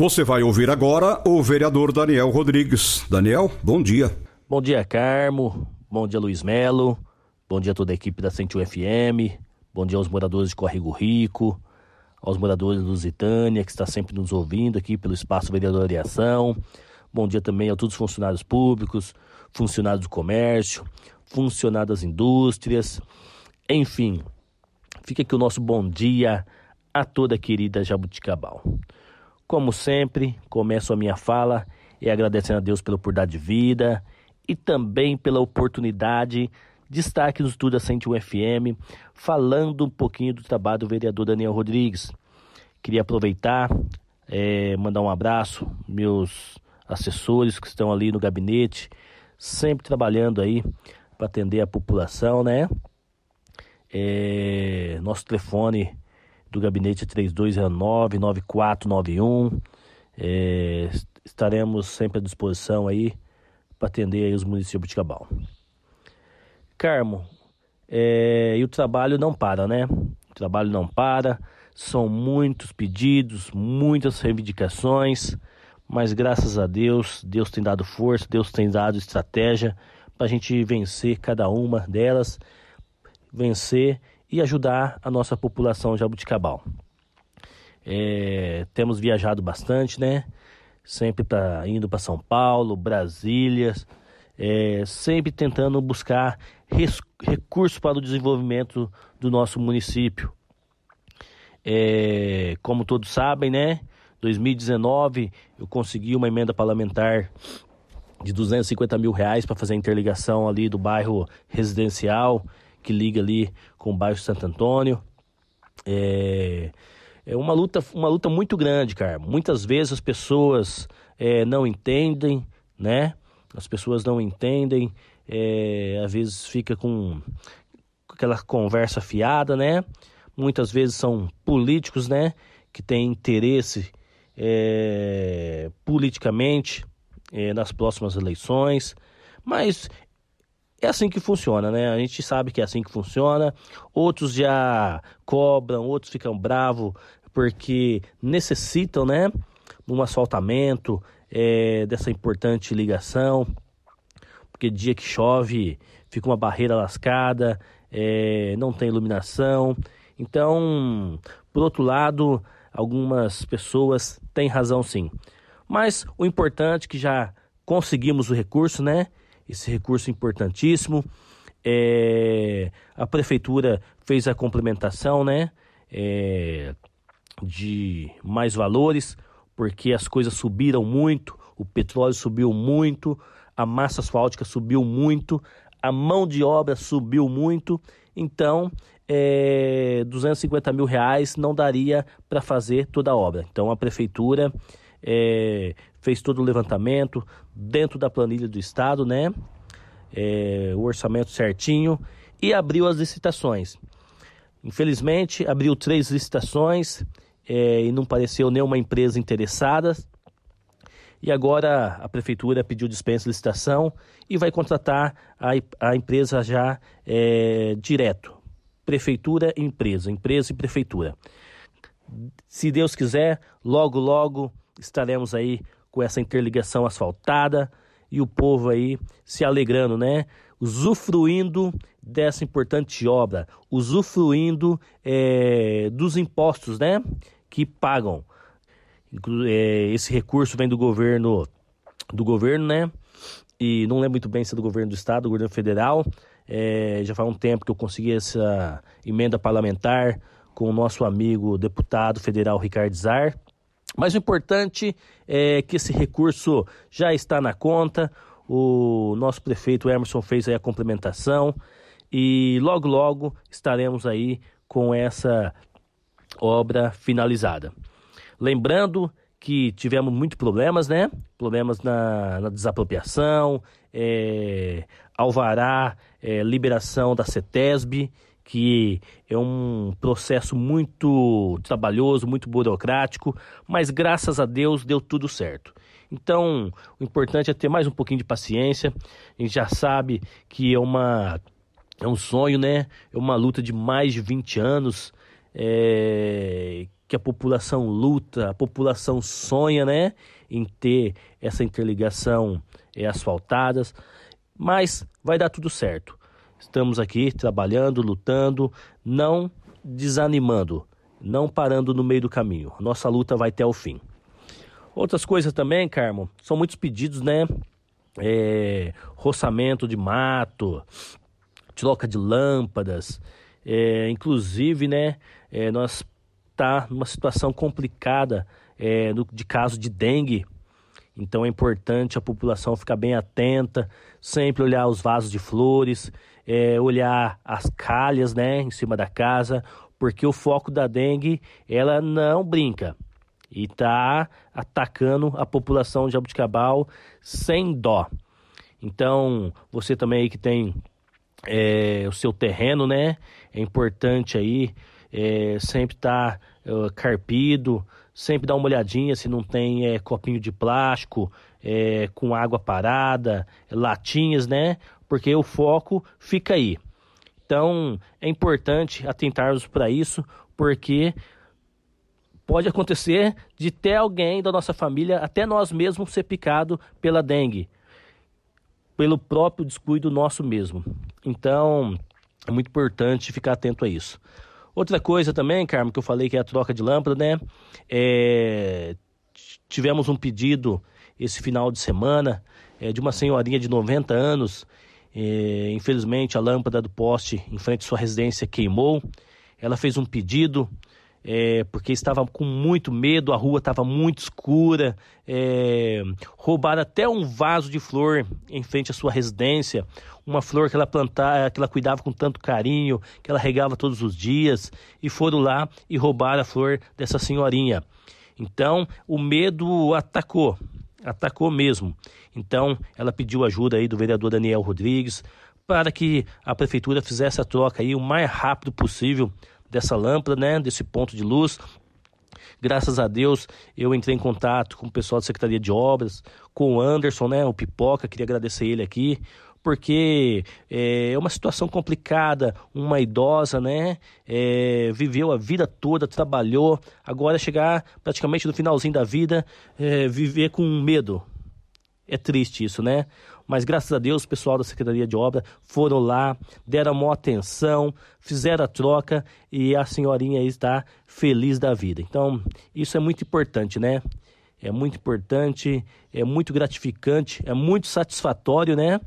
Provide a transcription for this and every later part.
Você vai ouvir agora o vereador Daniel Rodrigues. Daniel, bom dia. Bom dia, Carmo. Bom dia, Luiz Melo. Bom dia a toda a equipe da 101 FM. Bom dia aos moradores de Corrigo Rico, aos moradores do Lusitânia, que está sempre nos ouvindo aqui pelo Espaço Vereador de Ação. Bom dia também a todos os funcionários públicos, funcionários do comércio, funcionários das indústrias. Enfim, fica aqui o nosso bom dia a toda a querida Jabuticabal. Como sempre, começo a minha fala e agradecendo a Deus pela oportunidade de vida e também pela oportunidade de estar aqui no estúdio da 101 FM falando um pouquinho do trabalho do vereador Daniel Rodrigues. Queria aproveitar, é, mandar um abraço meus assessores que estão ali no gabinete, sempre trabalhando aí para atender a população, né? É, nosso telefone do gabinete 3209-9491. É, estaremos sempre à disposição aí para atender aí os municípios de Cabal. Carmo, é, e o trabalho não para, né? O trabalho não para, são muitos pedidos, muitas reivindicações, mas graças a Deus, Deus tem dado força, Deus tem dado estratégia para a gente vencer cada uma delas, vencer e ajudar a nossa população jabuticabal. É, temos viajado bastante, né? Sempre pra, indo para São Paulo, Brasília, é, sempre tentando buscar res, recursos para o desenvolvimento do nosso município. É, como todos sabem, né? 2019 eu consegui uma emenda parlamentar de 250 mil reais para fazer a interligação ali do bairro residencial que liga ali com o bairro Santo Antônio. É, é uma luta, uma luta muito grande, cara. Muitas vezes as pessoas é, não entendem, né? As pessoas não entendem, é, às vezes fica com aquela conversa fiada, né? Muitas vezes são políticos, né? Que têm interesse é, politicamente é, nas próximas eleições. Mas é assim que funciona, né? A gente sabe que é assim que funciona. Outros já cobram, outros ficam bravos porque necessitam, né? Um asfaltamento é, dessa importante ligação. Porque dia que chove fica uma barreira lascada, é, não tem iluminação. Então, por outro lado, algumas pessoas têm razão sim. Mas o importante é que já conseguimos o recurso, né? Esse recurso importantíssimo. É, a prefeitura fez a complementação, né? É, de mais valores, porque as coisas subiram muito, o petróleo subiu muito, a massa asfáltica subiu muito, a mão de obra subiu muito, então é, 250 mil reais não daria para fazer toda a obra. Então a prefeitura é, fez todo o levantamento dentro da planilha do Estado, né? É, o orçamento certinho e abriu as licitações. Infelizmente, abriu três licitações é, e não pareceu nenhuma empresa interessada. E agora a prefeitura pediu dispensa de licitação e vai contratar a, a empresa já é, direto. Prefeitura e empresa, empresa e prefeitura. Se Deus quiser, logo, logo estaremos aí com essa interligação asfaltada e o povo aí se alegrando, né? Usufruindo dessa importante obra, usufruindo é, dos impostos, né? Que pagam. É, esse recurso vem do governo, do governo, né? E não lembro muito bem se é do governo do estado, do governo federal. É, já faz um tempo que eu consegui essa emenda parlamentar com o nosso amigo deputado federal Ricardo Zar. Mas o importante é que esse recurso já está na conta. O nosso prefeito Emerson fez aí a complementação e logo logo estaremos aí com essa obra finalizada. Lembrando que tivemos muitos problemas, né? Problemas na, na desapropriação, é, alvará, é, liberação da CETESB, que é um processo muito trabalhoso, muito burocrático, mas graças a Deus deu tudo certo. Então, o importante é ter mais um pouquinho de paciência. A gente já sabe que é uma é um sonho, né? É uma luta de mais de 20 anos é, que a população luta, a população sonha, né? Em ter essa interligação é, asfaltadas, mas vai dar tudo certo. Estamos aqui trabalhando, lutando, não desanimando, não parando no meio do caminho. Nossa luta vai até o fim. Outras coisas também, Carmo, são muitos pedidos, né? É, roçamento de mato, troca de lâmpadas, é, inclusive, né? É, nós tá numa situação complicada é, no, de caso de dengue. Então é importante a população ficar bem atenta, sempre olhar os vasos de flores, é, olhar as calhas, né, em cima da casa, porque o foco da dengue ela não brinca e está atacando a população de Jabuticabal sem dó. Então, você também aí que tem é, o seu terreno, né? É importante aí é, sempre tá, é, carpido, sempre dar uma olhadinha se não tem é, copinho de plástico é, com água parada, latinhas, né? Porque o foco fica aí. Então, é importante atentarmos para isso, porque pode acontecer de ter alguém da nossa família, até nós mesmos, ser picado pela dengue, pelo próprio descuido nosso mesmo. Então, é muito importante ficar atento a isso. Outra coisa também, Carmo, que eu falei que é a troca de lâmpada, né? É... Tivemos um pedido esse final de semana é, de uma senhorinha de 90 anos. É... infelizmente, a lâmpada do poste em frente à sua residência queimou. Ela fez um pedido é, porque estava com muito medo, a rua estava muito escura, é, roubaram até um vaso de flor em frente à sua residência, uma flor que ela plantava, que ela cuidava com tanto carinho, que ela regava todos os dias, e foram lá e roubaram a flor dessa senhorinha. Então, o medo atacou, atacou mesmo. Então, ela pediu ajuda aí do vereador Daniel Rodrigues para que a prefeitura fizesse a troca aí o mais rápido possível dessa lâmpada, né, desse ponto de luz. Graças a Deus, eu entrei em contato com o pessoal da Secretaria de Obras, com o Anderson, né, o Pipoca, queria agradecer ele aqui, porque é, é uma situação complicada, uma idosa, né, é, viveu a vida toda, trabalhou, agora chegar praticamente no finalzinho da vida, é, viver com medo. É triste isso, né? Mas graças a Deus o pessoal da Secretaria de Obra foram lá, deram uma atenção, fizeram a troca e a senhorinha está feliz da vida. Então, isso é muito importante, né? É muito importante, é muito gratificante, é muito satisfatório, né?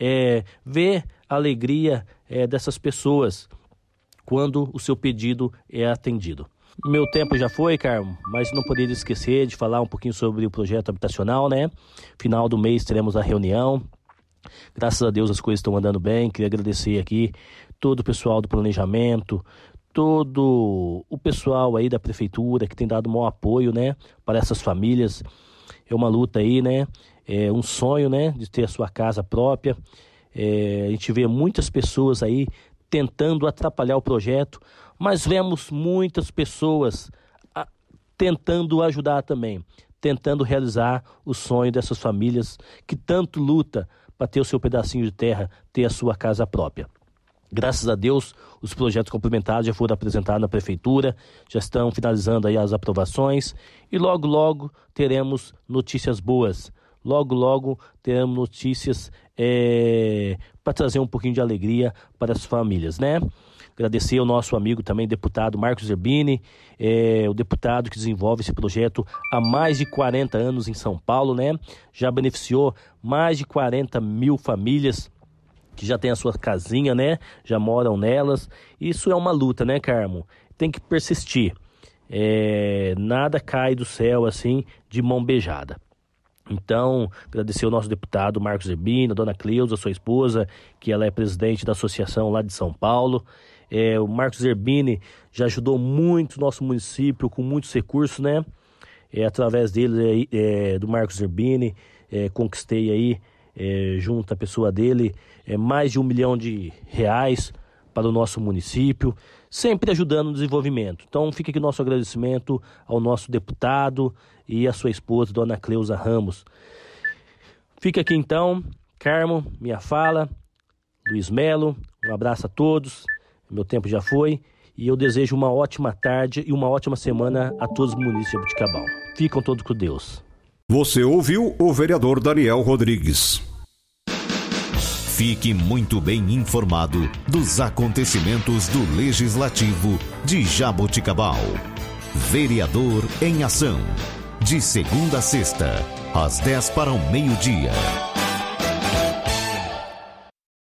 É, ver a alegria é, dessas pessoas quando o seu pedido é atendido. Meu tempo já foi, Carmo, mas não poderia esquecer de falar um pouquinho sobre o projeto habitacional, né? Final do mês teremos a reunião. Graças a Deus as coisas estão andando bem. Queria agradecer aqui todo o pessoal do planejamento, todo o pessoal aí da prefeitura que tem dado um maior apoio, né, para essas famílias. É uma luta aí, né? É um sonho, né, de ter a sua casa própria. É, a gente vê muitas pessoas aí tentando atrapalhar o projeto, mas vemos muitas pessoas a, tentando ajudar também, tentando realizar o sonho dessas famílias que tanto luta para ter o seu pedacinho de terra, ter a sua casa própria. Graças a Deus, os projetos complementares já foram apresentados na prefeitura, já estão finalizando aí as aprovações e logo logo teremos notícias boas. Logo logo teremos notícias é, para trazer um pouquinho de alegria para as famílias, né? Agradecer ao nosso amigo também, deputado Marcos Zerbini, é, o deputado que desenvolve esse projeto há mais de 40 anos em São Paulo, né? Já beneficiou mais de 40 mil famílias que já têm a sua casinha, né? Já moram nelas. Isso é uma luta, né, Carmo? Tem que persistir. É, nada cai do céu assim de mão beijada. Então, agradecer ao nosso deputado Marcos Zerbino, a dona Cleusa, sua esposa, que ela é presidente da associação lá de São Paulo. É, o Marcos Zerbini já ajudou muito o nosso município com muitos recursos, né? É, através dele, é, do Marcos Zerbini, é, conquistei aí, é, junto à pessoa dele, é, mais de um milhão de reais para o nosso município, sempre ajudando no desenvolvimento. Então fica aqui o nosso agradecimento ao nosso deputado e à sua esposa, dona Cleusa Ramos. Fica aqui então, Carmo, minha fala, Luiz Melo, um abraço a todos, meu tempo já foi, e eu desejo uma ótima tarde e uma ótima semana a todos os munícipes de Abuticabal. Ficam todos com Deus. Você ouviu o vereador Daniel Rodrigues. Fique muito bem informado dos acontecimentos do Legislativo de Jaboticabal. Vereador em Ação. De segunda a sexta, às 10 para o meio-dia.